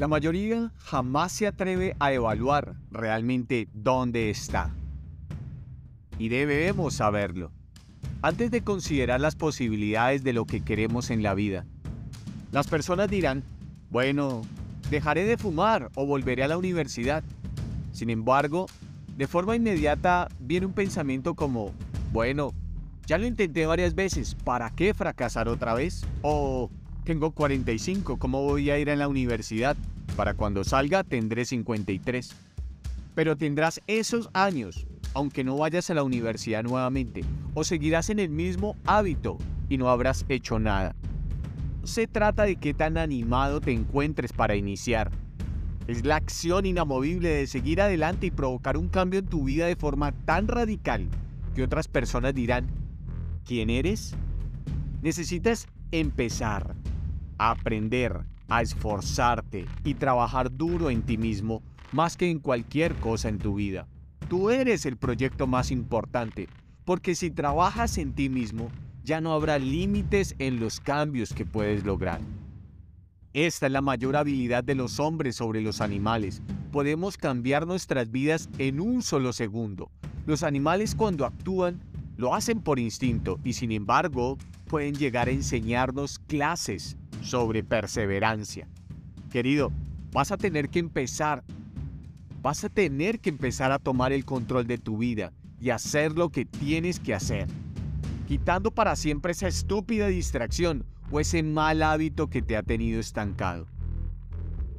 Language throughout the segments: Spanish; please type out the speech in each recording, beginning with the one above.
La mayoría jamás se atreve a evaluar realmente dónde está. Y debemos saberlo, antes de considerar las posibilidades de lo que queremos en la vida. Las personas dirán, bueno, dejaré de fumar o volveré a la universidad. Sin embargo, de forma inmediata viene un pensamiento como, bueno, ya lo intenté varias veces, ¿para qué fracasar otra vez? O tengo 45, ¿cómo voy a ir a la universidad? Para cuando salga tendré 53. Pero tendrás esos años, aunque no vayas a la universidad nuevamente, o seguirás en el mismo hábito y no habrás hecho nada. Se trata de qué tan animado te encuentres para iniciar. Es la acción inamovible de seguir adelante y provocar un cambio en tu vida de forma tan radical que otras personas dirán, ¿quién eres? Necesitas empezar aprender, a esforzarte y trabajar duro en ti mismo más que en cualquier cosa en tu vida. Tú eres el proyecto más importante, porque si trabajas en ti mismo, ya no habrá límites en los cambios que puedes lograr. Esta es la mayor habilidad de los hombres sobre los animales. Podemos cambiar nuestras vidas en un solo segundo. Los animales cuando actúan lo hacen por instinto y sin embargo pueden llegar a enseñarnos clases sobre perseverancia. Querido, vas a tener que empezar, vas a tener que empezar a tomar el control de tu vida y hacer lo que tienes que hacer, quitando para siempre esa estúpida distracción o ese mal hábito que te ha tenido estancado.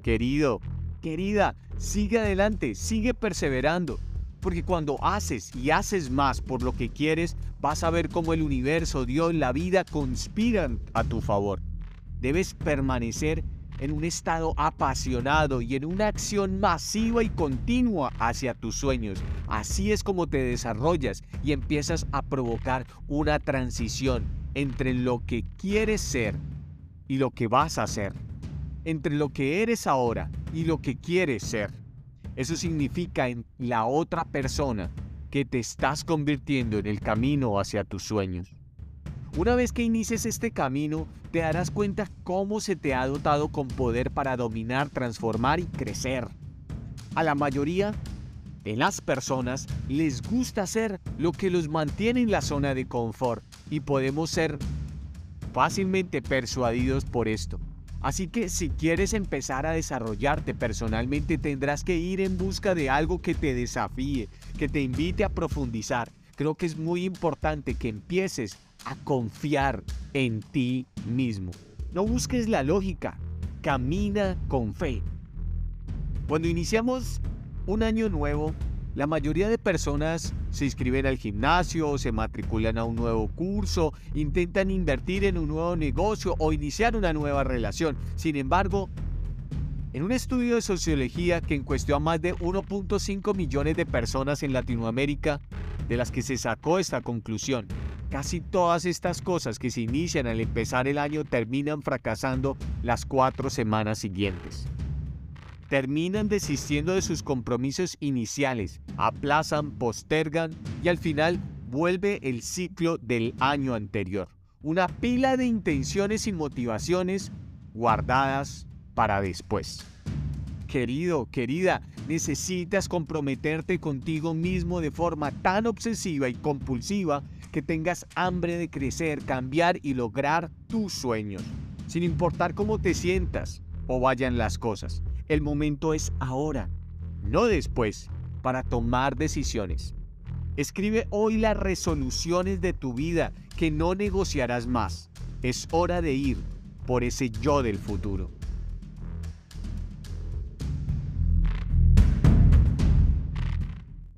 Querido, querida, sigue adelante, sigue perseverando, porque cuando haces y haces más por lo que quieres, vas a ver cómo el universo, Dios, la vida conspiran a tu favor. Debes permanecer en un estado apasionado y en una acción masiva y continua hacia tus sueños. Así es como te desarrollas y empiezas a provocar una transición entre lo que quieres ser y lo que vas a ser. Entre lo que eres ahora y lo que quieres ser. Eso significa en la otra persona que te estás convirtiendo en el camino hacia tus sueños. Una vez que inicies este camino, te darás cuenta cómo se te ha dotado con poder para dominar, transformar y crecer. A la mayoría de las personas les gusta hacer lo que los mantiene en la zona de confort y podemos ser fácilmente persuadidos por esto. Así que si quieres empezar a desarrollarte personalmente tendrás que ir en busca de algo que te desafíe, que te invite a profundizar. Creo que es muy importante que empieces a confiar en ti mismo. No busques la lógica, camina con fe. Cuando iniciamos un año nuevo, la mayoría de personas se inscriben al gimnasio, se matriculan a un nuevo curso, intentan invertir en un nuevo negocio o iniciar una nueva relación. Sin embargo, en un estudio de sociología que encuestó a más de 1.5 millones de personas en Latinoamérica, de las que se sacó esta conclusión, Casi todas estas cosas que se inician al empezar el año terminan fracasando las cuatro semanas siguientes. Terminan desistiendo de sus compromisos iniciales, aplazan, postergan y al final vuelve el ciclo del año anterior. Una pila de intenciones y motivaciones guardadas para después. Querido, querida, necesitas comprometerte contigo mismo de forma tan obsesiva y compulsiva que tengas hambre de crecer, cambiar y lograr tus sueños, sin importar cómo te sientas o vayan las cosas. El momento es ahora, no después, para tomar decisiones. Escribe hoy las resoluciones de tu vida que no negociarás más. Es hora de ir por ese yo del futuro.